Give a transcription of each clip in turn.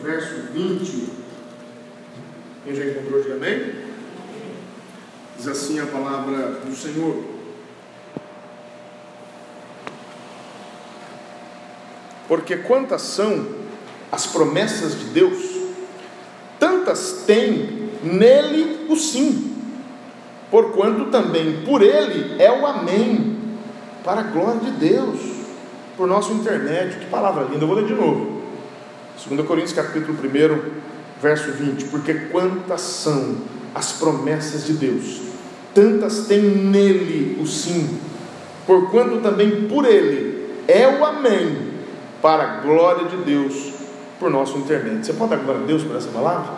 verso 20. Quem já encontrou, diga amém? Diz assim a palavra do Senhor. Porque quantas são as promessas de Deus, tantas tem nele o sim, porquanto também por ele é o amém, para a glória de Deus, por nosso intermédio. Que palavra linda, eu vou ler de novo. 2 Coríntios capítulo 1, verso 20, porque quantas são as promessas de Deus, tantas tem nele o sim, porquanto também por ele é o amém, para a glória de Deus, por nosso intermédio. Você pode dar glória a Deus por essa palavra?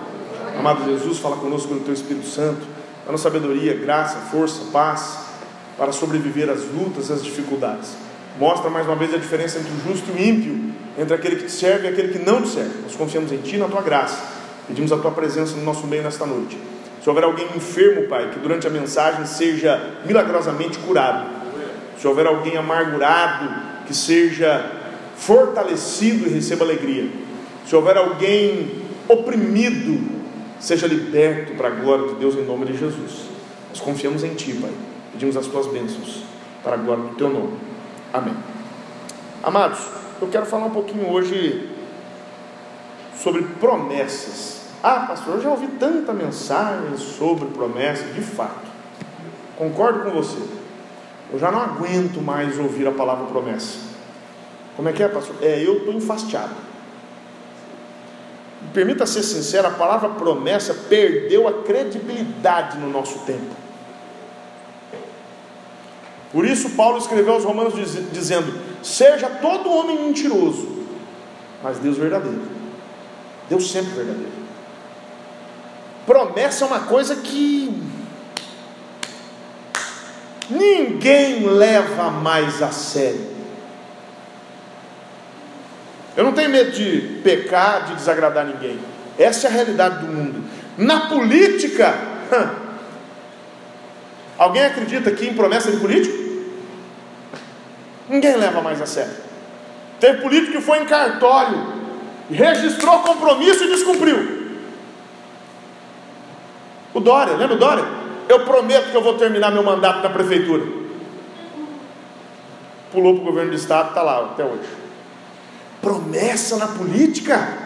Amado Jesus, fala conosco pelo Teu Espírito Santo, dando sabedoria, graça, força, paz, para sobreviver às lutas, às dificuldades. Mostra mais uma vez a diferença entre o justo e o ímpio, entre aquele que te serve e aquele que não te serve. Nós confiamos em Ti na Tua graça. Pedimos a Tua presença no nosso meio nesta noite. Se houver alguém enfermo, Pai, que durante a mensagem seja milagrosamente curado. Se houver alguém amargurado, que seja fortalecido e receba alegria. Se houver alguém oprimido, seja liberto para a glória de Deus em nome de Jesus. Nós confiamos em Ti, Pai. Pedimos as Tuas bênçãos para a glória do Teu nome. Amém. Amados, eu quero falar um pouquinho hoje sobre promessas. Ah, pastor, eu já ouvi tanta mensagem sobre promessas, de fato. Concordo com você. Eu já não aguento mais ouvir a palavra promessa. Como é que é, pastor? É, eu estou enfastiado. Permita ser sincero, a palavra promessa perdeu a credibilidade no nosso tempo. Por isso, Paulo escreveu aos Romanos dizendo: Seja todo homem mentiroso, mas Deus verdadeiro. Deus sempre verdadeiro. Promessa é uma coisa que ninguém leva mais a sério. Eu não tenho medo de pecar, de desagradar ninguém. Essa é a realidade do mundo. Na política, alguém acredita aqui em promessa de político? Ninguém leva mais a sério. Tem político que foi em cartório, registrou compromisso e descumpriu. O Dória, lembra o Dória? Eu prometo que eu vou terminar meu mandato na prefeitura. Pulou para o governo do estado, está lá até hoje. Promessa na política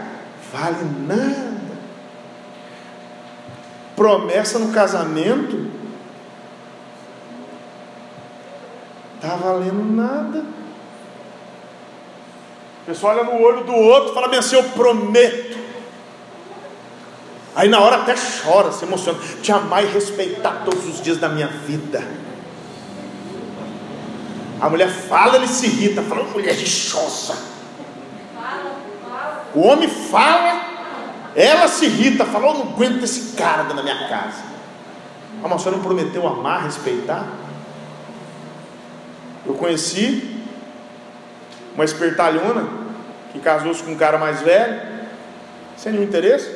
vale nada. Promessa no casamento está valendo nada. O pessoal olha no olho do outro e fala bem assim: Eu prometo. Aí na hora até chora, se emociona. Te amar e respeitar todos os dias da minha vida. A mulher fala, ele se irrita, fala, mulher rixosa. O homem fala, ela se irrita, fala, eu não aguento esse cara na minha casa. Mas você não prometeu amar, respeitar? Eu conheci uma espertalhona que casou-se com um cara mais velho, sem nenhum interesse.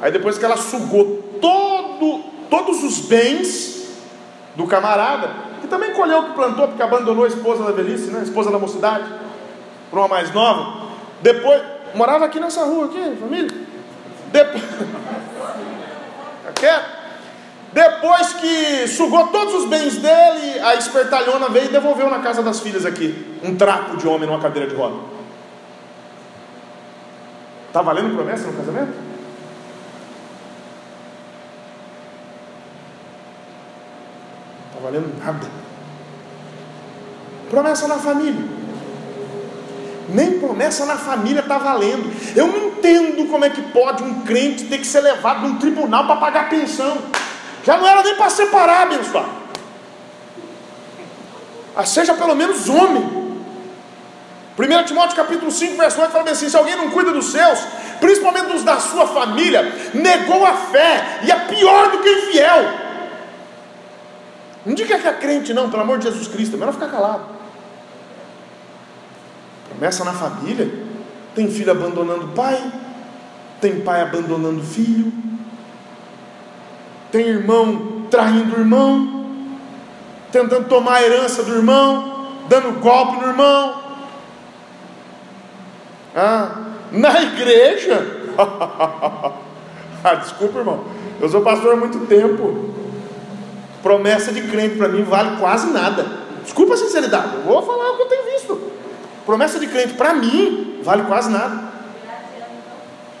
Aí depois que ela sugou todo, todos os bens do camarada, que também colheu o que plantou, porque abandonou a esposa da velhice, né? a esposa da mocidade, para uma mais nova. Depois, morava aqui nessa rua, aqui, família. Depois, tá quieto? Depois que sugou todos os bens dele, a espertalhona veio e devolveu na casa das filhas aqui um trapo de homem numa cadeira de roda. Está valendo promessa no casamento? Está valendo nada. Promessa na família. Nem promessa na família está valendo. Eu não entendo como é que pode um crente ter que ser levado num tribunal para pagar pensão. Já não era nem para separar, abençoado. Ah, seja pelo menos homem. 1 Timóteo capítulo 5, verso 8 fala assim: se alguém não cuida dos seus, principalmente dos da sua família, negou a fé e é pior do que infiel. Não diga que é crente, não, pelo amor de Jesus Cristo, é melhor ficar calado. Promessa na família, tem filho abandonando pai, tem pai abandonando filho, tem irmão traindo o irmão, tentando tomar a herança do irmão, dando golpe no irmão. Ah, na igreja, ah, desculpa, irmão. Eu sou pastor há muito tempo. Promessa de crente para mim vale quase nada. Desculpa a sinceridade, eu vou falar o que eu tenho visto. Promessa de crente para mim vale quase nada.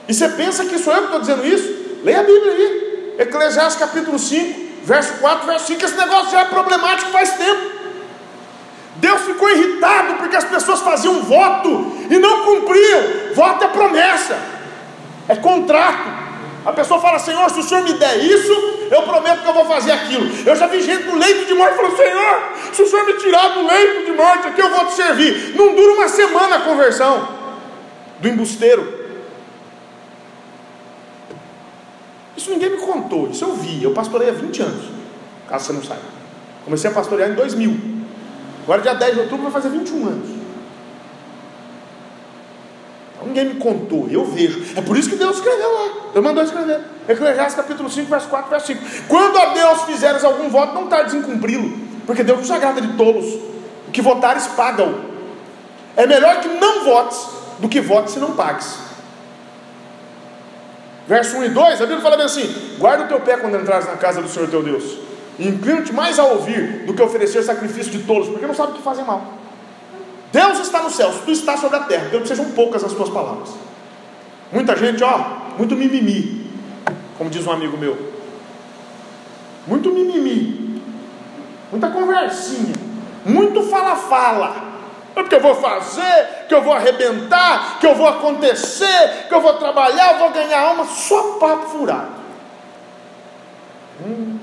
E você pensa que sou eu que estou dizendo isso? Leia a Bíblia aí. Eclesiastes capítulo 5, verso 4, verso 5. Esse negócio já é problemático faz tempo. Deus ficou irritado porque as pessoas faziam voto e não cumpriam. Voto é promessa, é contrato. A pessoa fala, Senhor, se o Senhor me der isso, eu prometo que eu vou fazer aquilo. Eu já vi gente no leito de morte falando, Senhor, se o Senhor me tirar do leito de morte aqui, eu vou te servir. Não dura uma semana a conversão do embusteiro. Isso ninguém me contou, isso eu vi. Eu pastorei há 20 anos, caso você não saiba. Comecei a pastorear em 2000. Agora, dia 10 de outubro, vai fazer 21 anos. Ninguém me contou, eu vejo. É por isso que Deus escreveu lá. Deus mandou escrever. Eclesiastes capítulo 5, verso 4, verso 5. Quando a Deus fizeres algum voto, não tardes em cumpri-lo, porque Deus não se agrada de tolos. O que votares, pagam. É melhor que não votes do que votes se não pagues. Verso 1 e 2, a Bíblia fala bem assim: guarda o teu pé quando entrares na casa do Senhor teu Deus, e inclina-te mais a ouvir do que oferecer sacrifício de tolos, porque não sabe o que fazem mal. Deus está no céu, tu estás sobre a terra, então sejam poucas as tuas palavras. Muita gente, ó, muito mimimi, como diz um amigo meu. Muito mimimi, muita conversinha, muito fala-fala. É porque eu vou fazer, que eu vou arrebentar, que eu vou acontecer, que eu vou trabalhar, eu vou ganhar alma, só papo furado. Hum,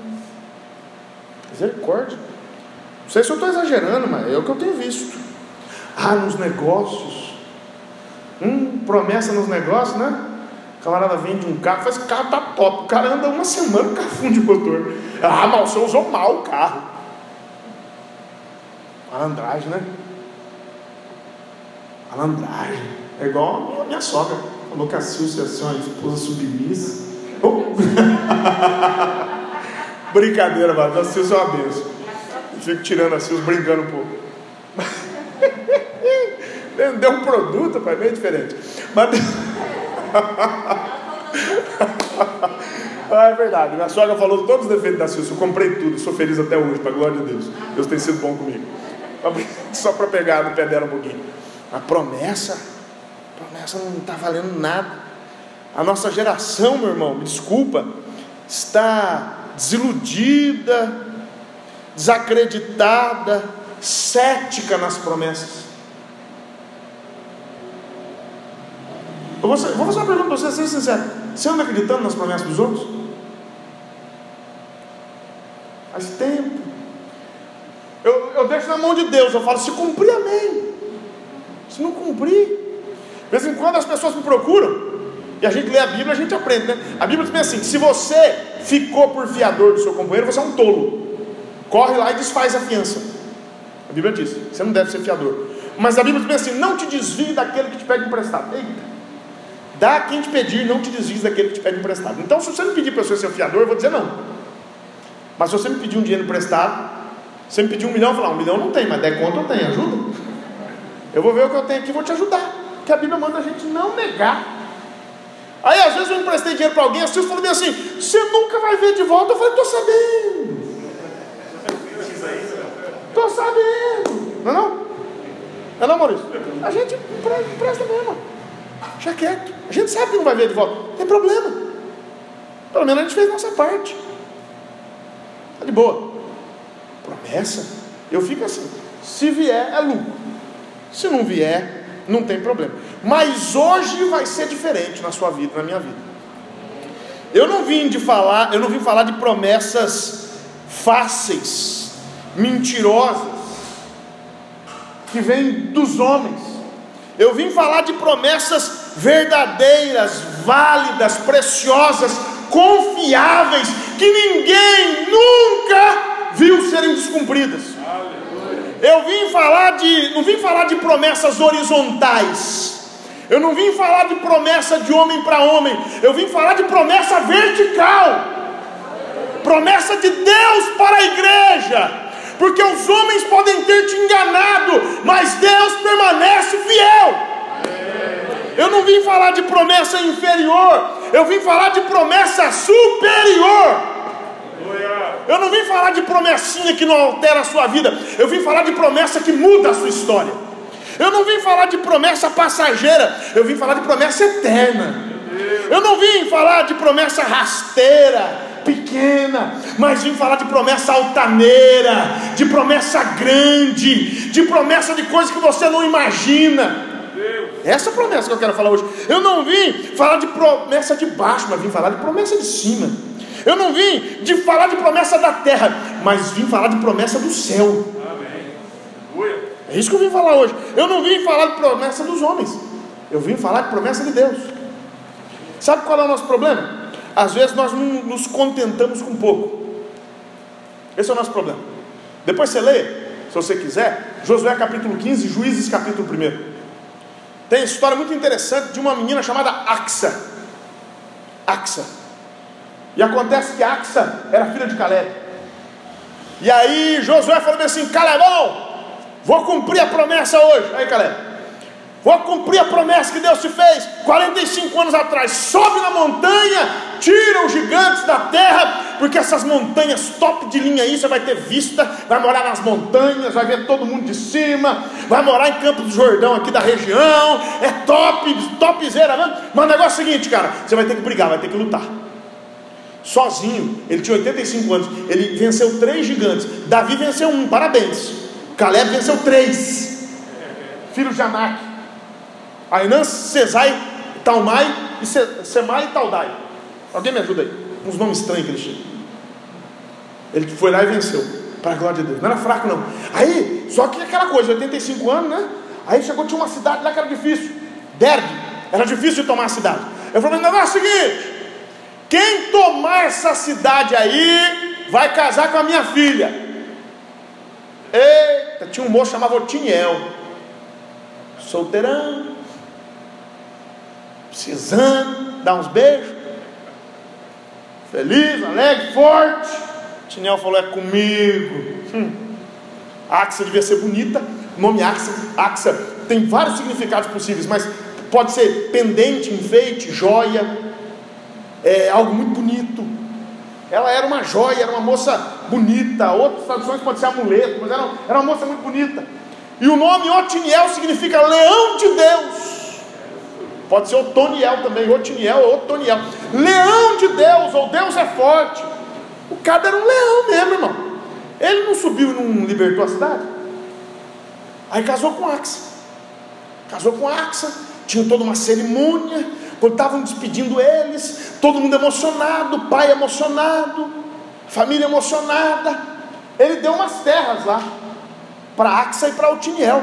misericórdia. Não sei se eu estou exagerando, mas é o que eu tenho visto. Ah, nos negócios. Hum, promessa nos negócios, né? O camarada vende um carro, faz carro tá top. O cara anda uma semana, o carro o motor. Ah, mas você usou mal o carro. Malandragem, né? Malandragem. É igual a minha sogra. Falou que a Silvia assim, uma esposa submissa. Oh. Brincadeira, mano. A Silvia é uma benção. Fico tirando a Silvia, brincando um pouco. Vender um produto, pai, meio diferente. Mas... ah, é verdade. Minha sogra falou todos os defeitos da Silvia. Eu comprei tudo, sou feliz até hoje, para a glória de Deus. Deus tem sido bom comigo. Só para pegar no pé dela um pouquinho. A promessa, a promessa não está valendo nada. A nossa geração, meu irmão, me desculpa, está desiludida, desacreditada, cética nas promessas. Eu vou, vou fazer uma pergunta para você, seja sincero. Você anda acreditando nas promessas dos outros? Faz tempo. Eu, eu deixo na mão de Deus, eu falo, se cumprir, amém. Se não cumprir, de vez em quando as pessoas me procuram, e a gente lê a Bíblia, a gente aprende, né? A Bíblia diz assim: se você ficou por fiador do seu companheiro, você é um tolo. Corre lá e desfaz a fiança. A Bíblia diz: você não deve ser fiador. Mas a Bíblia diz assim: não te desvie daquele que te pede emprestado. Eita. Dá quem te pedir, não te desvies daquele que te pede emprestado. Então, se você me pedir para eu ser fiador, eu vou dizer não. Mas se você me pedir um dinheiro emprestado, você me pedir um milhão, eu vou falar, um milhão não tem, mas der conta eu tenho, ajuda. Eu vou ver o que eu tenho aqui e vou te ajudar. Porque a Bíblia manda a gente não negar. Aí às vezes eu emprestei dinheiro para alguém, a Silvia falou assim, você nunca vai ver de volta. Eu falei, estou sabendo. Estou sabendo. Não é não? É não, Maurício? A gente empresta mesmo. Deixa quieto. A gente sabe que não vai ver de volta. Não tem problema. Pelo menos a gente fez nossa parte. Está de boa. Promessa. Eu fico assim. Se vier, é lucro. Se não vier, não tem problema. Mas hoje vai ser diferente na sua vida, na minha vida. Eu não vim de falar, eu não vim falar de promessas fáceis, mentirosas, que vêm dos homens. Eu vim falar de promessas verdadeiras, válidas, preciosas, confiáveis, que ninguém nunca viu serem descumpridas. Eu vim falar de, não vim falar de promessas horizontais. Eu não vim falar de promessa de homem para homem. Eu vim falar de promessa vertical. Promessa de Deus para a igreja porque os homens podem ter te enganado, mas Deus permanece fiel. Eu não vim falar de promessa inferior, eu vim falar de promessa superior. Eu não vim falar de promessinha que não altera a sua vida, eu vim falar de promessa que muda a sua história. Eu não vim falar de promessa passageira, eu vim falar de promessa eterna. Eu não vim falar de promessa rasteira, pequena, mas vim falar de promessa altaneira, de promessa grande, de promessa de coisas que você não imagina. Essa é promessa que eu quero falar hoje. Eu não vim falar de promessa de baixo, mas vim falar de promessa de cima. Eu não vim de falar de promessa da terra, mas vim falar de promessa do céu. É isso que eu vim falar hoje. Eu não vim falar de promessa dos homens. Eu vim falar de promessa de Deus. Sabe qual é o nosso problema? Às vezes nós não nos contentamos com pouco. Esse é o nosso problema. Depois você lê, se você quiser, Josué capítulo 15, Juízes capítulo 1. Tem história muito interessante de uma menina chamada Axa. Axa. E acontece que Axa era filha de Caleb. E aí Josué falou assim: Calebão, vou cumprir a promessa hoje. Aí Caleb, vou cumprir a promessa que Deus te fez 45 anos atrás. Sobe na montanha, tira os gigantes da terra, porque essas montanhas top de linha aí, você vai ter vista, vai morar nas montanhas, vai ver todo mundo de cima, vai morar em Campos do Jordão aqui da região, é top, topzera. Mas o negócio é o seguinte, cara, você vai ter que brigar, vai ter que lutar sozinho, ele tinha 85 anos, ele venceu três gigantes. Davi venceu um, parabéns. Caleb venceu três, filhos de Anak. Ainã, Cesai, Talmai e Semai e Taldai. Alguém me ajuda aí? Uns nomes estranhos que ele tinha. Ele foi lá e venceu, para a glória de Deus. Não era fraco, não. Aí, só que aquela coisa, 85 anos, né? Aí chegou, tinha uma cidade lá que era difícil. Derbe, era difícil de tomar a cidade. Eu falei, não, é o seguinte, quem tomar essa cidade aí vai casar com a minha filha. Eita, tinha um moço chamado Otiniel, solteirão, precisando dar uns beijos, feliz, alegre, forte. Otiniel falou: É comigo. Hum. Axa devia ser bonita. Nome Axa, Axa tem vários significados possíveis, mas pode ser pendente, enfeite, joia é, algo muito bonito. Ela era uma joia, era uma moça bonita. Outras traduções pode ser amuleto, mas era, era uma moça muito bonita. E o nome Otiniel significa leão de Deus. Pode ser Otoniel também, Otiniel ou Otoniel. Leão de Deus, ou Deus é forte. O cara era um leão mesmo, irmão. Ele não subiu e não libertou a cidade. Aí casou com Axa. Casou com Axa, tinha toda uma cerimônia quando estavam despedindo eles, todo mundo emocionado, pai emocionado, família emocionada. Ele deu umas terras lá para Axa e para Otiniel.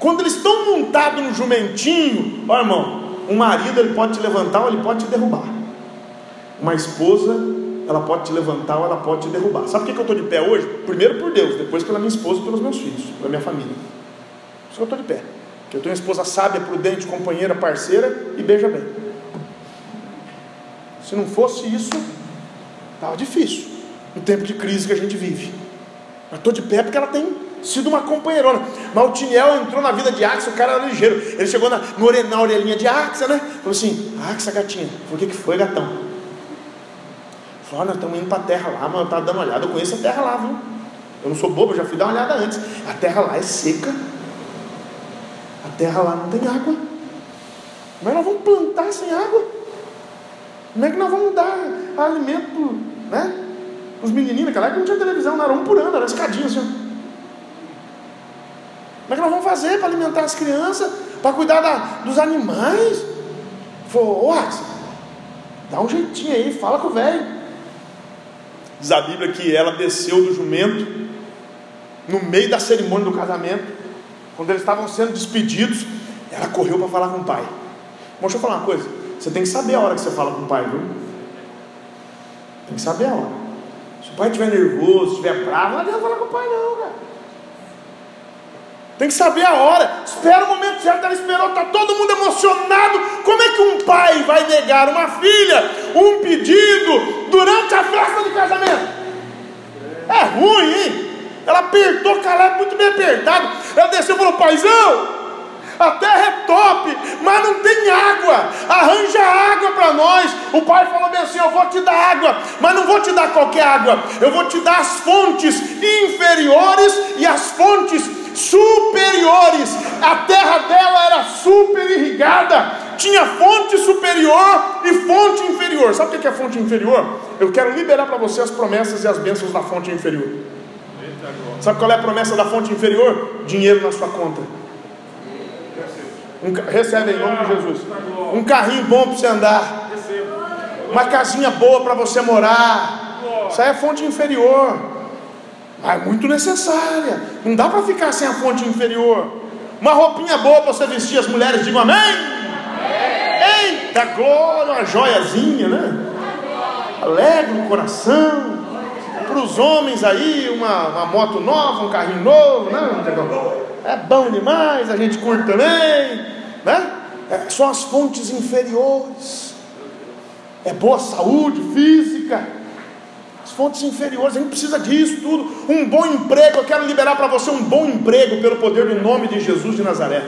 Quando eles estão montados no jumentinho, ó irmão, um marido ele pode te levantar ou ele pode te derrubar. Uma esposa, ela pode te levantar ou ela pode te derrubar. Sabe por que eu estou de pé hoje? Primeiro por Deus, depois pela minha esposa e pelos meus filhos, pela minha família. Por isso que eu estou de pé. Eu tenho uma esposa sábia, prudente, companheira, parceira e beija bem. Se não fosse isso, estava difícil. No tempo de crise que a gente vive. Mas estou de pé porque ela tem sido uma companheirona. Mas o Tiniel entrou na vida de Axa, o cara era ligeiro. Ele chegou na, no, na orelhinha de Axa, né? Falou assim: Axa, gatinha. Falou: O que, que foi, gatão? Falou: Nós estamos indo para a terra lá, mas eu estava dando uma olhada. Eu conheço a terra lá, viu? Eu não sou bobo, eu já fui dar uma olhada antes. A terra lá é seca terra lá não tem água. Como é que nós vamos plantar sem água? Como é que nós vamos dar alimento né, os menininhos? Naquela época não tinha televisão, não era um por ano, era escadinha assim. Como é que nós vamos fazer para alimentar as crianças, para cuidar da, dos animais? Falou, dá um jeitinho aí, fala com o velho. Diz a Bíblia que ela desceu do jumento no meio da cerimônia do casamento quando eles estavam sendo despedidos, ela correu para falar com o pai. Mas deixa eu falar uma coisa: você tem que saber a hora que você fala com o pai, viu? Tem que saber a hora. Se o pai estiver nervoso, estiver bravo, não adianta falar com o pai, não, cara. Tem que saber a hora. Espera o momento certo. Ela esperou, está todo mundo emocionado. Como é que um pai vai negar uma filha um pedido durante a festa de casamento? É ruim, hein? Ela apertou Caleb muito bem apertado. Ela desceu e falou: Paizão, A terra é top, mas não tem água. Arranja água para nós. O pai falou bem assim: Eu vou te dar água, mas não vou te dar qualquer água. Eu vou te dar as fontes inferiores e as fontes superiores. A terra dela era super irrigada. Tinha fonte superior e fonte inferior. Sabe o que é fonte inferior? Eu quero liberar para você as promessas e as bênçãos da fonte inferior. Sabe qual é a promessa da fonte inferior? Dinheiro na sua conta. Um, recebe em nome de Jesus. Um carrinho bom para você andar. Uma casinha boa para você morar. Isso aí é fonte inferior. Mas é muito necessária. Não dá para ficar sem a fonte inferior. Uma roupinha boa para você vestir. As mulheres digam amém. Eita glória, uma joiazinha, né? Alegre o coração. Para os homens aí, uma, uma moto nova, um carrinho novo, né? É bom demais, a gente curte também né? É, são as fontes inferiores. É boa saúde física. As fontes inferiores, a gente precisa disso tudo. Um bom emprego, eu quero liberar para você um bom emprego pelo poder do nome de Jesus de Nazaré.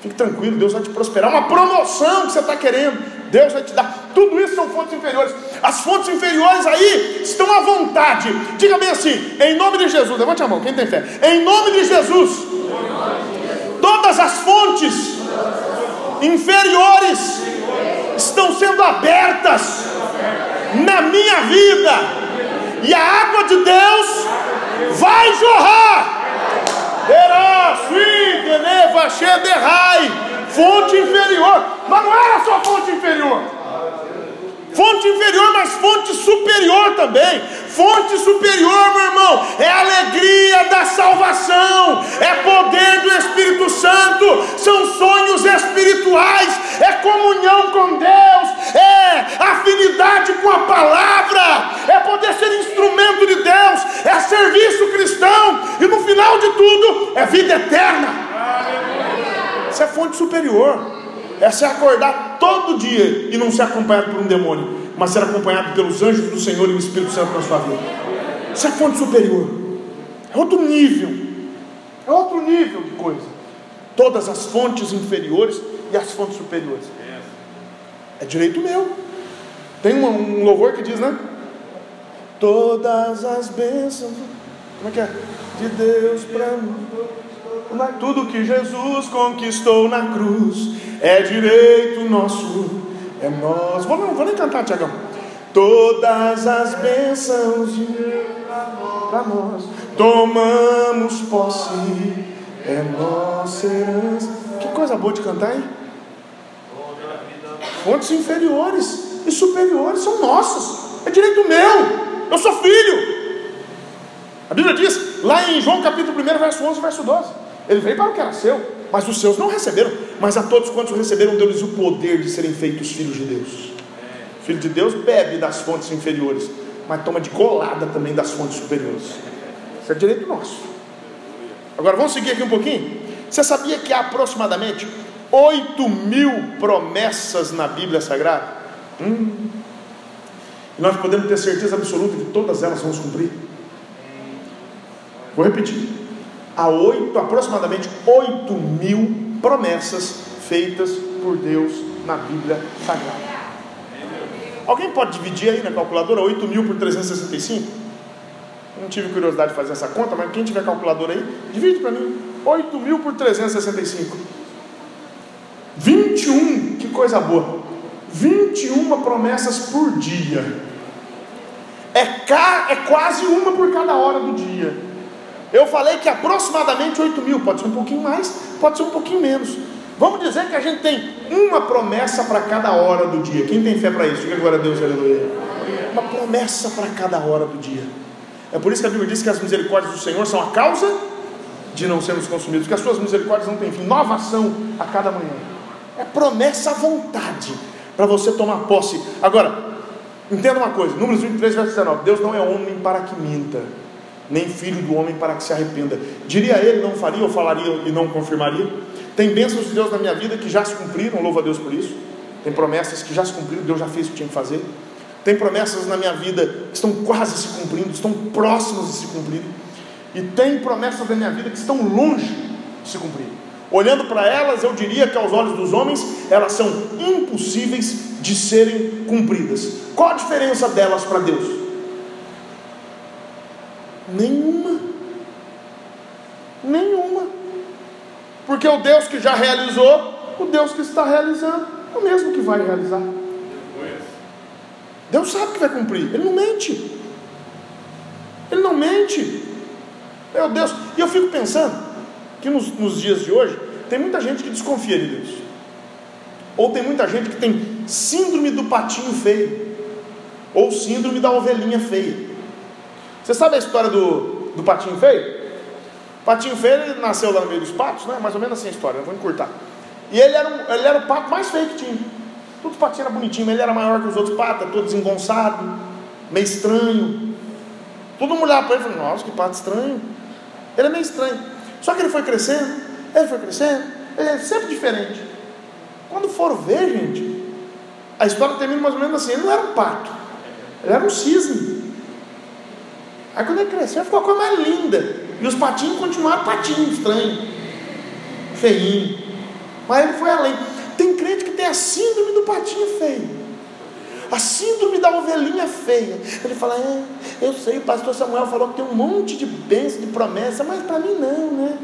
Fique tranquilo, Deus vai te prosperar. Uma promoção que você está querendo, Deus vai te dar. Tudo isso são fontes inferiores. As fontes inferiores aí estão à vontade. Diga bem assim, em nome de Jesus. Levante a mão, quem tem fé. Em nome de Jesus todas as fontes inferiores estão sendo abertas na minha vida, e a água de Deus vai jorrar. Fonte inferior, mas não era só fonte inferior. Fonte inferior, mas fonte superior também. Fonte superior, meu irmão, é alegria da salvação, é poder do Espírito Santo, são sonhos espirituais, é comunhão com Deus, é afinidade com a palavra, é poder ser instrumento de Deus, é serviço cristão, e no final de tudo, é vida eterna. Isso é fonte superior. É acordar todo dia e não ser acompanhado por um demônio mas ser acompanhado pelos anjos do Senhor e o Espírito Santo na sua vida. Isso é fonte superior. É outro nível. É outro nível de coisa. Todas as fontes inferiores e as fontes superiores. É direito meu. Tem um, um louvor que diz, né? Todas as bênçãos. Como é que é? De Deus para mim. Tudo que Jesus conquistou na cruz é direito nosso é nós. Vou, vou nem cantar, Tiagão. Todas as bênçãos de para nós tomamos posse, é nossa herança. Que coisa boa de cantar, hein? Fontes inferiores e superiores são nossas, é direito meu, eu sou filho. A Bíblia diz, lá em João capítulo 1, verso 11, verso 12: Ele veio para o que era seu, mas os seus não receberam, mas a todos quantos receberam, deu-lhes o poder de serem feitos filhos de Deus. Filho de Deus bebe das fontes inferiores, mas toma de colada também das fontes superiores. Isso é direito nosso. Agora vamos seguir aqui um pouquinho. Você sabia que há aproximadamente 8 mil promessas na Bíblia Sagrada? Hum. E nós podemos ter certeza absoluta que todas elas vão se cumprir. Vou repetir a oito, aproximadamente 8 mil promessas feitas por Deus na Bíblia Sagrada. Alguém pode dividir aí na calculadora 8 mil por 365? Eu não tive curiosidade de fazer essa conta, mas quem tiver calculadora aí, divide para mim. 8 mil por 365. 21, que coisa boa. 21 promessas por dia. É, ca, é quase uma por cada hora do dia. Eu falei que aproximadamente 8 mil, pode ser um pouquinho mais, pode ser um pouquinho menos. Vamos dizer que a gente tem uma promessa para cada hora do dia. Quem tem fé para isso? Diga glória a Deus, aleluia. Uma promessa para cada hora do dia. É por isso que a Bíblia diz que as misericórdias do Senhor são a causa de não sermos consumidos, que as suas misericórdias não têm fim, nova ação a cada manhã. É promessa à vontade para você tomar posse. Agora, entenda uma coisa: Números 23, verso 19: Deus não é homem para que minta nem filho do homem para que se arrependa. Diria ele, não faria ou falaria e não confirmaria? Tem bênçãos de Deus na minha vida que já se cumpriram, louva a Deus por isso. Tem promessas que já se cumpriram, Deus já fez o que tinha que fazer. Tem promessas na minha vida que estão quase se cumprindo, estão próximas de se cumprir. E tem promessas na minha vida que estão longe de se cumprir. Olhando para elas, eu diria que aos olhos dos homens, elas são impossíveis de serem cumpridas. Qual a diferença delas para Deus? Nenhuma. Nenhuma. Porque o Deus que já realizou, o Deus que está realizando, é o mesmo que vai realizar. Deus sabe que vai cumprir, Ele não mente. Ele não mente. Meu Deus, e eu fico pensando que nos, nos dias de hoje tem muita gente que desconfia de Deus. Ou tem muita gente que tem síndrome do patinho feio. Ou síndrome da ovelhinha feia. Você sabe a história do, do patinho feio? O patinho feio ele nasceu lá no meio dos patos, né? Mais ou menos assim a história, eu vou encurtar. E ele era, um, ele era o pato mais feio que tinha. Todos os patinhos eram bonitinhos, mas ele era maior que os outros patos, todo desengonçado, meio estranho. Todo mundo olhava para ele e falava, nossa, que pato estranho. Ele é meio estranho. Só que ele foi crescendo, ele foi crescendo, ele é sempre diferente. Quando foram ver, gente, a história termina mais ou menos assim: ele não era um pato, ele era um cisne. Aí quando ele cresceu, ficou a coisa mais linda. E os patinhos continuaram patinhos, estranho, feinho. Mas ele foi além. Tem crente que tem a síndrome do patinho feio. A síndrome da ovelhinha feia. Ele fala: é, eu sei, o pastor Samuel falou que tem um monte de bênção, de promessa, mas para mim não, né?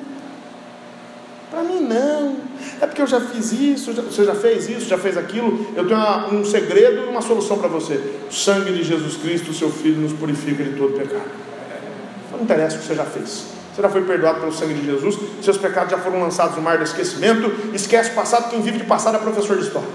Para mim não. É porque eu já fiz isso, você já fez isso, já fez aquilo. Eu tenho uma, um segredo e uma solução para você. O sangue de Jesus Cristo, seu Filho, nos purifica de todo pecado. Não interessa o que você já fez. Você já foi perdoado pelo sangue de Jesus, seus pecados já foram lançados no mar do esquecimento. Esquece o passado, quem vive de passado é professor de história.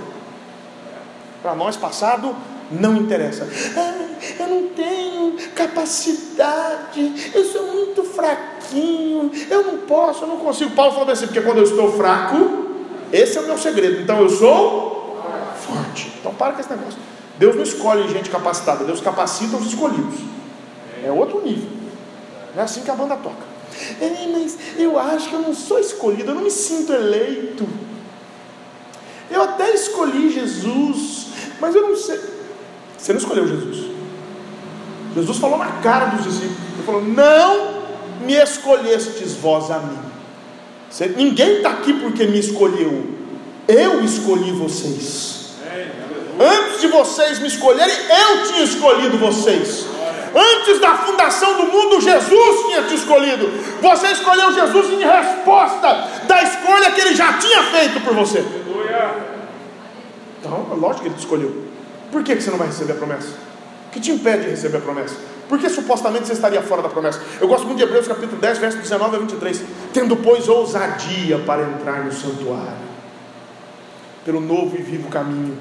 Para nós, passado não interessa. Ah, eu não tenho capacidade, eu sou muito fraquinho, eu não posso, eu não consigo. Paulo falou assim: porque quando eu estou fraco, esse é o meu segredo. Então eu sou forte. Então para com esse negócio. Deus não escolhe gente capacitada, Deus capacita os escolhidos. É outro nível. Não é assim que a banda toca. É, mas eu acho que eu não sou escolhido, eu não me sinto eleito. Eu até escolhi Jesus, mas eu não sei. Você não escolheu Jesus. Jesus falou na cara dos discípulos: Ele falou, Não me escolhestes vós a mim. Você, ninguém está aqui porque me escolheu. Eu escolhi vocês. Antes de vocês me escolherem, eu tinha escolhido vocês. Antes da fundação do mundo, Jesus tinha te escolhido. Você escolheu Jesus em resposta da escolha que ele já tinha feito por você. Então, é lógico que ele te escolheu. Por que, que você não vai receber a promessa? O que te impede de receber a promessa? Porque supostamente você estaria fora da promessa. Eu gosto muito de Hebreus capítulo 10, verso 19 a 23. Tendo, pois, ousadia para entrar no santuário, pelo novo e vivo caminho.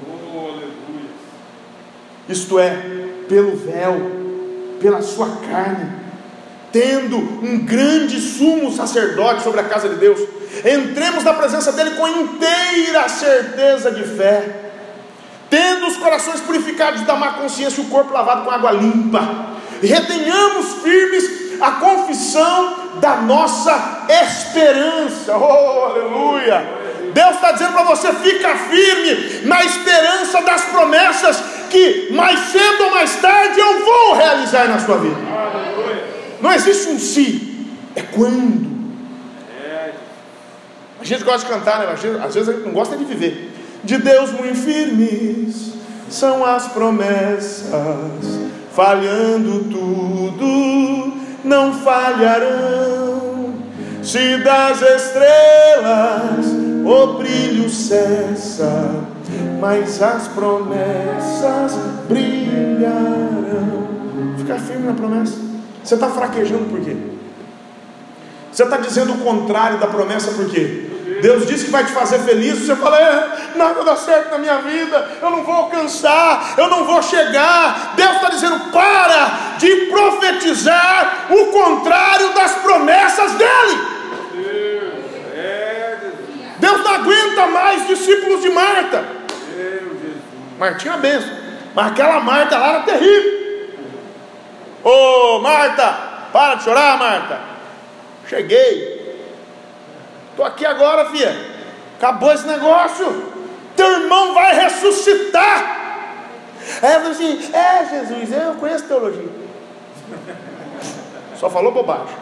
Isto é, pelo véu, pela sua carne, tendo um grande sumo sacerdote sobre a casa de Deus, entremos na presença dele com inteira certeza de fé, tendo os corações purificados da má consciência e o corpo lavado com água limpa, retenhamos firmes a confissão da nossa esperança. Oh, aleluia! Deus está dizendo para você: fica firme na esperança das promessas que mais cedo ou mais tarde eu vou realizar na sua vida. Não existe um si, é quando. A gente gosta de cantar, né? às vezes a gente não gosta de viver. De Deus muito firmes são as promessas, falhando tudo, não falharão. Se das estrelas o brilho cessa, mas as promessas brilharão. Ficar firme na promessa. Você está fraquejando por quê? Você está dizendo o contrário da promessa por quê? Deus disse que vai te fazer feliz, você fala, é, nada dá certo na minha vida, eu não vou alcançar, eu não vou chegar. Deus está dizendo, para de profetizar o contrário das promessas dele. Deus não aguenta mais discípulos de Marta. Martinha é benção. Mas aquela Marta lá era terrível. Ô Marta, para de chorar, Marta. Cheguei. Estou aqui agora, filha. Acabou esse negócio. Teu irmão vai ressuscitar. Aí eu falei assim: É, Jesus, eu conheço teologia. Só falou bobagem.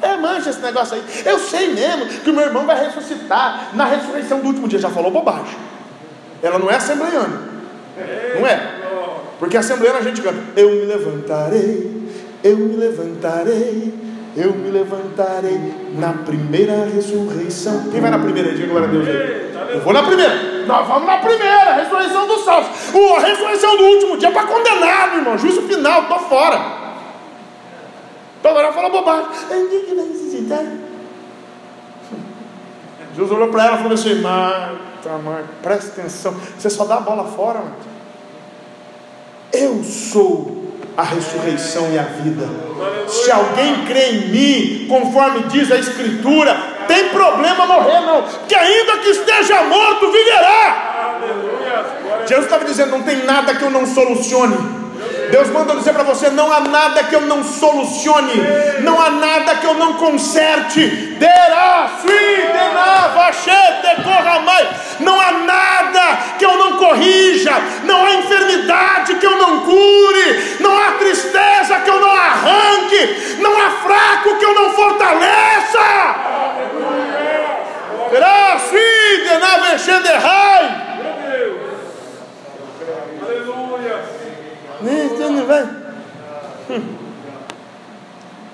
É, mancha esse negócio aí. Eu sei mesmo que o meu irmão vai ressuscitar na ressurreição do último dia. Já falou bobagem. Ela não é assembleiana. Não é. Porque assembleiana a gente canta: Eu me levantarei, eu me levantarei, eu me levantarei na primeira ressurreição. Quem vai na primeira? Diga glória a Deus. Eu vou na primeira. Nós vamos na primeira, ressurreição dos salvos. a ressurreição do último dia é para condenado, irmão. Juízo final, estou fora. Então agora fala bobagem. que vai ressuscitar? Jesus olhou para ela e falou assim: Marta, Marta, presta atenção. Você só dá a bola fora, Marta. Eu sou a ressurreição e a vida. Se alguém crê em mim, conforme diz a Escritura, tem problema morrer, não, que ainda que esteja morto, viverá. Jesus estava dizendo: não tem nada que eu não solucione. Deus manda dizer para você: não há nada que eu não solucione, não há nada que eu não conserte. Não há nada que eu não corrija, não há enfermidade que eu não cure, não há tristeza que eu não arranque, não há fraco que eu não fortaleça. Terá Hum.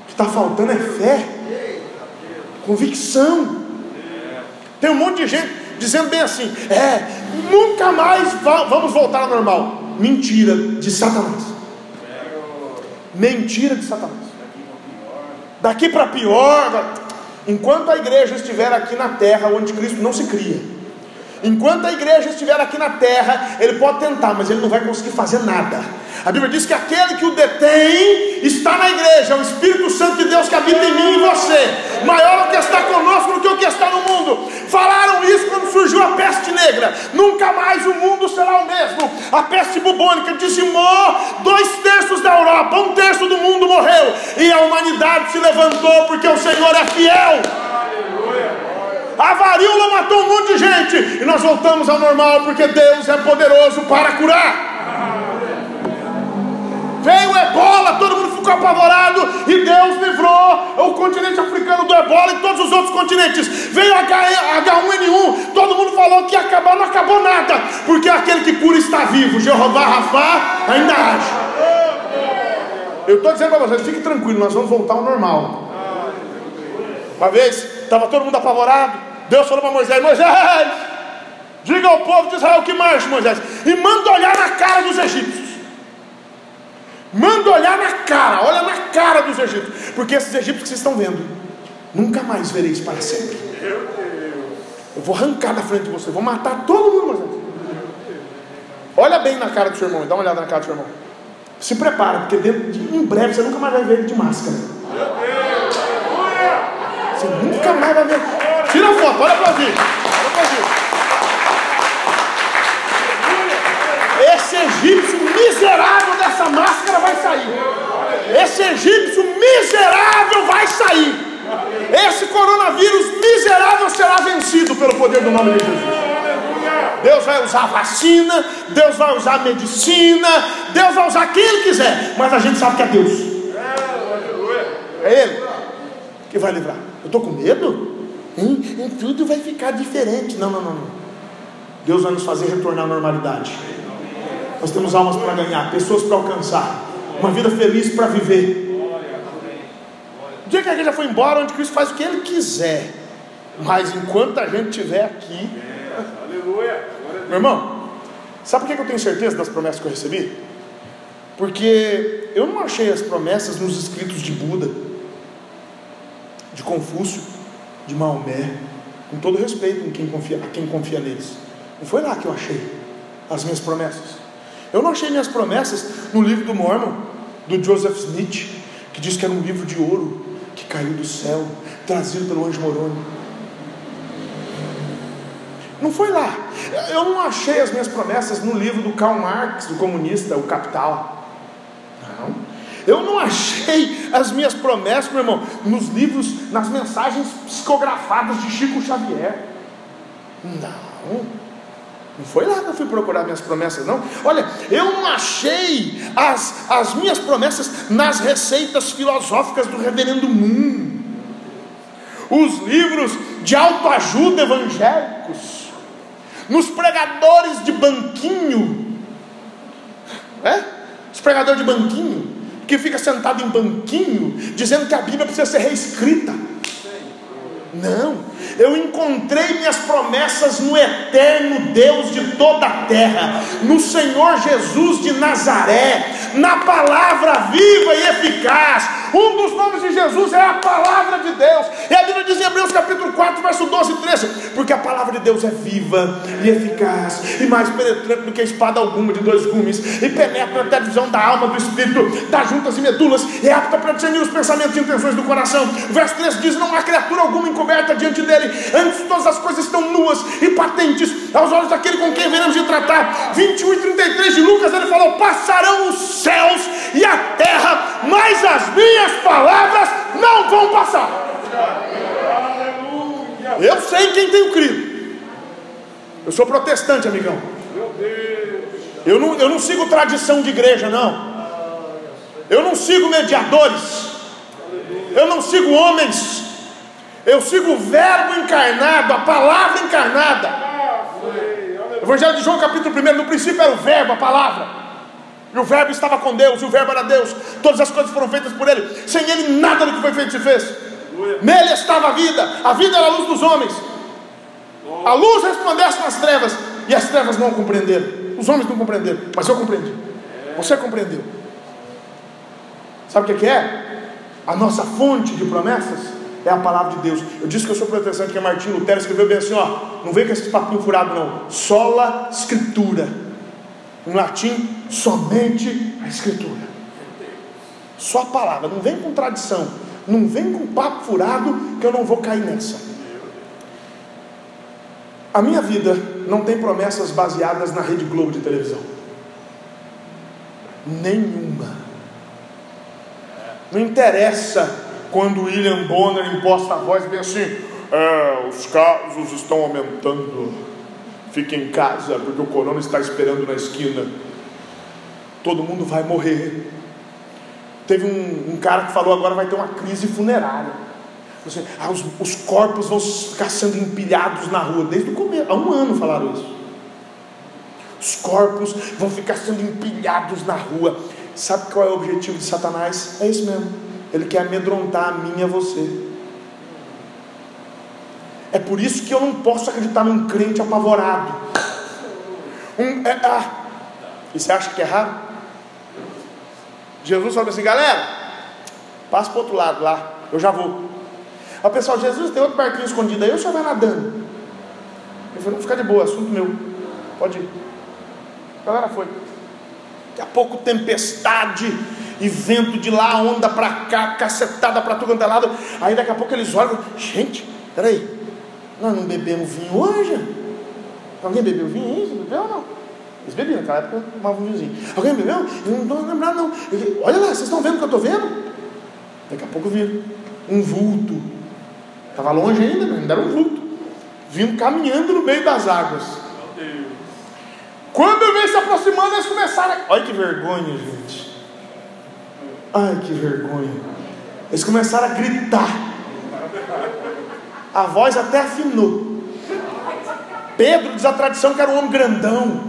O que está faltando é fé, convicção. Tem um monte de gente dizendo bem assim: é, nunca mais vamos voltar ao normal. Mentira de Satanás. Mentira de Satanás. Daqui para pior. Enquanto a igreja estiver aqui na terra, o anticristo não se cria. Enquanto a igreja estiver aqui na terra, ele pode tentar, mas ele não vai conseguir fazer nada. A Bíblia diz que aquele que o detém está na igreja, é o Espírito Santo de Deus que habita em mim e em você, maior o que está conosco do que o que está no mundo. Falaram isso quando surgiu a peste negra. Nunca mais o mundo será o mesmo. A peste bubônica dizimou dois terços da Europa, um terço do mundo morreu, e a humanidade se levantou porque o Senhor é fiel. A varíola matou um monte de gente. E nós voltamos ao normal porque Deus é poderoso para curar. Veio o ebola, todo mundo ficou apavorado e Deus livrou o continente africano do ebola e todos os outros continentes. Veio H1N1, todo mundo falou que ia acabar, não acabou nada, porque aquele que cura está vivo. Jeová Rafa ainda age. Eu estou dizendo para vocês, fique tranquilo, nós vamos voltar ao normal. Uma vez, estava todo mundo apavorado. Deus falou para Moisés: Moisés, diga ao povo de Israel que marche, Moisés, e manda olhar na cara dos egípcios. Manda olhar na cara, olha na cara dos egípcios, porque esses egípcios que vocês estão vendo, nunca mais vereis para sempre. Eu vou arrancar da frente de você, vou matar todo mundo, Moisés. Olha bem na cara do seu irmão, dá uma olhada na cara do seu irmão. Se prepara, porque dentro de, em breve você nunca mais vai ver ele de máscara. Você nunca mais vai ver. Tira a foto, olha o vídeo. Olha o vídeo. Esse egípcio miserável dessa máscara vai sair. Esse egípcio miserável vai sair. Esse coronavírus miserável será vencido pelo poder do nome de Jesus. Deus vai usar vacina, Deus vai usar medicina, Deus vai usar quem Ele quiser, mas a gente sabe que é Deus. É Ele que vai livrar. Eu estou com medo? Hein? Em tudo vai ficar diferente. Não, não, não, não. Deus vai nos fazer retornar à normalidade. Nós temos almas para ganhar, pessoas para alcançar, uma vida feliz para viver. O dia que a igreja foi embora, onde Cristo faz o que Ele quiser. Mas enquanto a gente estiver aqui. Meu irmão, sabe por que eu tenho certeza das promessas que eu recebi? Porque eu não achei as promessas nos escritos de Buda de Confúcio, de Maomé, com todo respeito a quem confia, a quem confia neles. Não foi lá que eu achei as minhas promessas. Eu não achei minhas promessas no livro do Mormon, do Joseph Smith, que diz que era um livro de ouro que caiu do céu, trazido pelo anjo Moroni. Não foi lá. Eu não achei as minhas promessas no livro do Karl Marx, do comunista, O Capital. Eu não achei as minhas promessas, meu irmão, nos livros, nas mensagens psicografadas de Chico Xavier. Não. Não foi lá que eu fui procurar minhas promessas, não. Olha, eu não achei as, as minhas promessas nas receitas filosóficas do reverendo Moon. os livros de autoajuda evangélicos, nos pregadores de banquinho, é? Os pregadores de banquinho, que fica sentado em banquinho, dizendo que a Bíblia precisa ser reescrita. Não, eu encontrei minhas promessas no eterno Deus de toda a terra, no Senhor Jesus de Nazaré, na palavra viva e eficaz. Um dos nomes de Jesus é a palavra de Deus. E a Bíblia diz em Hebreus capítulo 4, verso 12 e 13: Porque a palavra de Deus é viva e eficaz, e mais penetrante do que a espada alguma de dois gumes, e penetra até a divisão da alma, do espírito, das juntas e medulas, e é apta para discernir os pensamentos e intenções do coração. Verso 13 diz: Não há criatura alguma encoberta diante dele, antes todas as coisas estão nuas e patentes aos olhos daquele com quem veremos de tratar. 21 e 33 de Lucas, ele falou: Passarão os céus e a terra, mas as minhas palavras não vão passar. Eu sei em quem tenho crido. Eu sou protestante, amigão. Eu não, eu não sigo tradição de igreja, não. Eu não sigo mediadores. Eu não sigo homens. Eu sigo o Verbo encarnado, a palavra encarnada. Evangelho de João, capítulo 1, no princípio era o Verbo, a palavra. E o Verbo estava com Deus, e o Verbo era Deus. Todas as coisas foram feitas por Ele. Sem Ele, nada do que foi feito se fez. Nele estava a vida, a vida era a luz dos homens. A luz resplandece nas trevas, e as trevas não compreenderam. Os homens não compreenderam, mas eu compreendi. Você compreendeu. Sabe o que é? A nossa fonte de promessas é a palavra de Deus. Eu disse que eu sou protestante, que é Martinho Lutero escreveu bem assim: ó, não vem com esse papinho furado, não. Sola Escritura. Em latim, somente a Escritura. Só a palavra, não vem com tradição, não vem com papo furado, que eu não vou cair nessa. A minha vida não tem promessas baseadas na Rede Globo de televisão. Nenhuma. Não interessa quando William Bonner imposta a voz bem assim: é, os casos estão aumentando, fique em casa, porque o corona está esperando na esquina, todo mundo vai morrer. Teve um, um cara que falou agora vai ter uma crise funerária. Assim, ah, os, os, corpos vão ficar sendo empilhados na rua, desde o começo, há um ano falaram isso. Os corpos vão ficar sendo empilhados na rua. Sabe qual é o objetivo de Satanás? É isso mesmo ele quer amedrontar a mim e a você. É por isso que eu não posso acreditar num crente apavorado. Um, é, ah, e você acha que é errado? Jesus falou assim, galera, passa para o outro lado lá, eu já vou. Aí o pessoal, Jesus, tem outro barquinho escondido aí, eu só vai nadando. Ele falou, fica de boa, assunto meu. Pode ir. A galera foi. Daqui a pouco tempestade, e vento de lá, onda para cá, cacetada para tudo quanto é lado. Aí daqui a pouco eles olham, gente, peraí, nós não bebemos vinho hoje? Alguém bebeu vinho aí? Você bebeu ou não? Eles bebiam, naquela época tomavam um vinhozinho. Alguém bebeu? Eu não estou lembrando não. Olha lá, vocês estão vendo o que eu estou vendo? Daqui a pouco viram um vulto. Estava longe ainda, mas ainda era um vulto. Vindo caminhando no meio das águas. Quando eu vejo se aproximando, eles começaram a... Olha que vergonha, gente. Ai, que vergonha. Eles começaram a gritar. A voz até afinou. Pedro diz a tradição que era um homem grandão,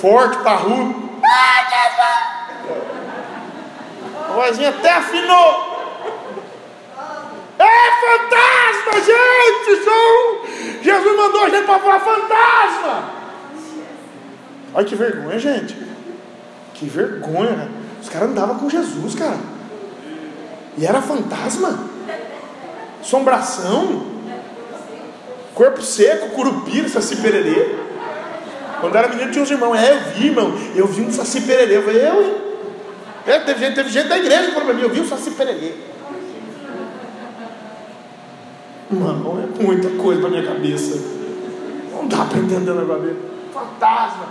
forte, parrudo. A vozinha até afinou. É fantasma, gente! São... Jesus mandou a gente para falar fantasma. Olha que vergonha, gente. Que vergonha, né? Os caras andavam com Jesus, cara. E era fantasma. Assombração. Corpo seco, curupira, saci pererê. Quando era menino tinha uns irmãos. É, eu vi, irmão. Eu vi um saci pererê. Eu falei, eu, hein? É, teve, gente, teve gente da igreja que falou para mim, eu vi um saci pererê. Mano, é muita coisa para minha cabeça. Não dá para entender o negócio. Fantasma.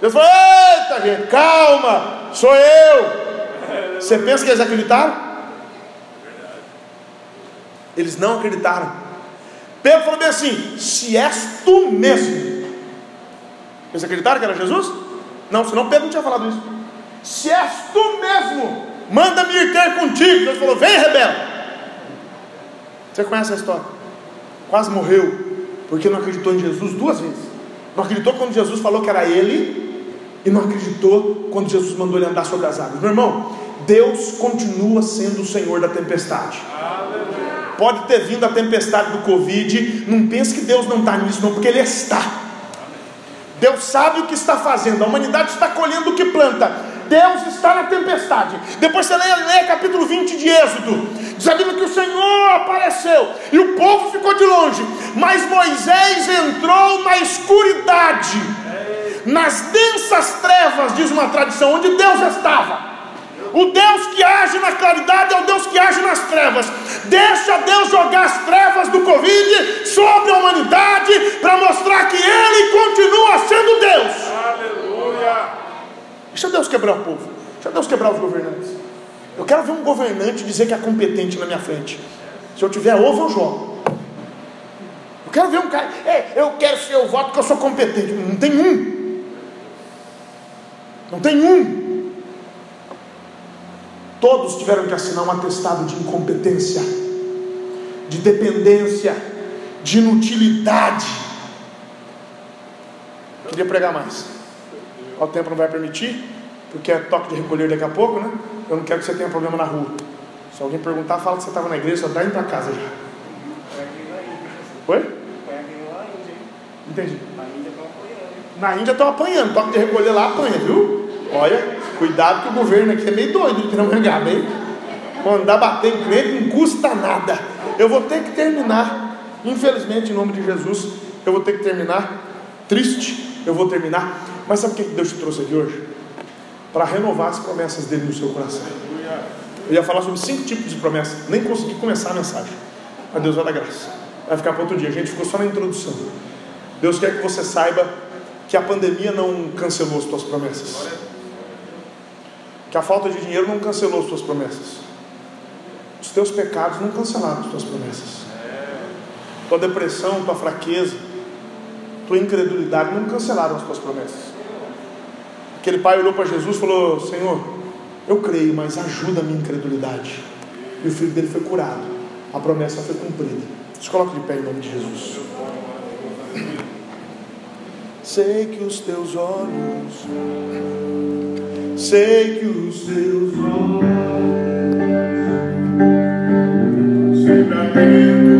Deus falou: Eita, gente, calma, sou eu. Você pensa que eles acreditaram? Eles não acreditaram. Pedro falou bem assim: Se és tu mesmo. Eles acreditaram que era Jesus? Não, senão Pedro não tinha falado isso. Se és tu mesmo, manda-me ir ter contigo. Deus falou: Vem, rebelde. Você conhece a história? quase morreu, porque não acreditou em Jesus duas vezes. Não acreditou quando Jesus falou que era Ele, e não acreditou quando Jesus mandou ele andar sobre as águas. Meu irmão, Deus continua sendo o Senhor da tempestade. Pode ter vindo a tempestade do Covid, não pense que Deus não está nisso, não, porque Ele está. Deus sabe o que está fazendo, a humanidade está colhendo o que planta. Deus está na tempestade. Depois você lê, lê capítulo 20 de Êxodo. Diz a Bíblia que o Senhor apareceu e o povo ficou de longe. Mas Moisés entrou na escuridade, nas densas trevas, diz uma tradição, onde Deus estava. O Deus que age na claridade é o Deus que age nas trevas. Deixa Deus jogar as trevas do Covid sobre a humanidade para mostrar que Ele continua sendo Deus. Aleluia. Deixa Deus quebrar o povo. Deixa Deus quebrar os governantes. Eu quero ver um governante dizer que é competente na minha frente. Se eu tiver ovo, eu jogo. Eu quero ver um cara. É, eu quero ser o voto porque eu sou competente. Não tem um. Não tem um. Todos tiveram que assinar um atestado de incompetência, de dependência, de inutilidade. Queria pregar mais o tempo não vai permitir, porque é toque de recolher daqui a pouco, né? Eu não quero que você tenha problema na rua. Se alguém perguntar, fala que você estava na igreja, só está indo para casa já. Oi? Entendi. Na Índia estão apanhando, toque de recolher lá apanha, viu? Olha, cuidado que o governo aqui é meio doido de não ganhar, bem. Mandar bater em crente não custa nada. Eu vou ter que terminar, infelizmente, em nome de Jesus, eu vou ter que terminar triste. Eu vou terminar mas sabe o que Deus te trouxe aqui hoje? Para renovar as promessas dele no seu coração. Eu ia falar sobre cinco tipos de promessas, nem consegui começar a mensagem. Mas Deus vai dar graça. Vai ficar para outro dia. A gente ficou só na introdução. Deus quer que você saiba que a pandemia não cancelou as tuas promessas. Que a falta de dinheiro não cancelou as tuas promessas. Os teus pecados não cancelaram as tuas promessas. Tua depressão, tua fraqueza, tua incredulidade não cancelaram as tuas promessas. Aquele pai olhou para Jesus e falou: Senhor, eu creio, mas ajuda a minha incredulidade. E o filho dele foi curado. A promessa foi cumprida. Se coloque de pé em nome de Jesus. Sei que os teus olhos, sei que os teus olhos sempre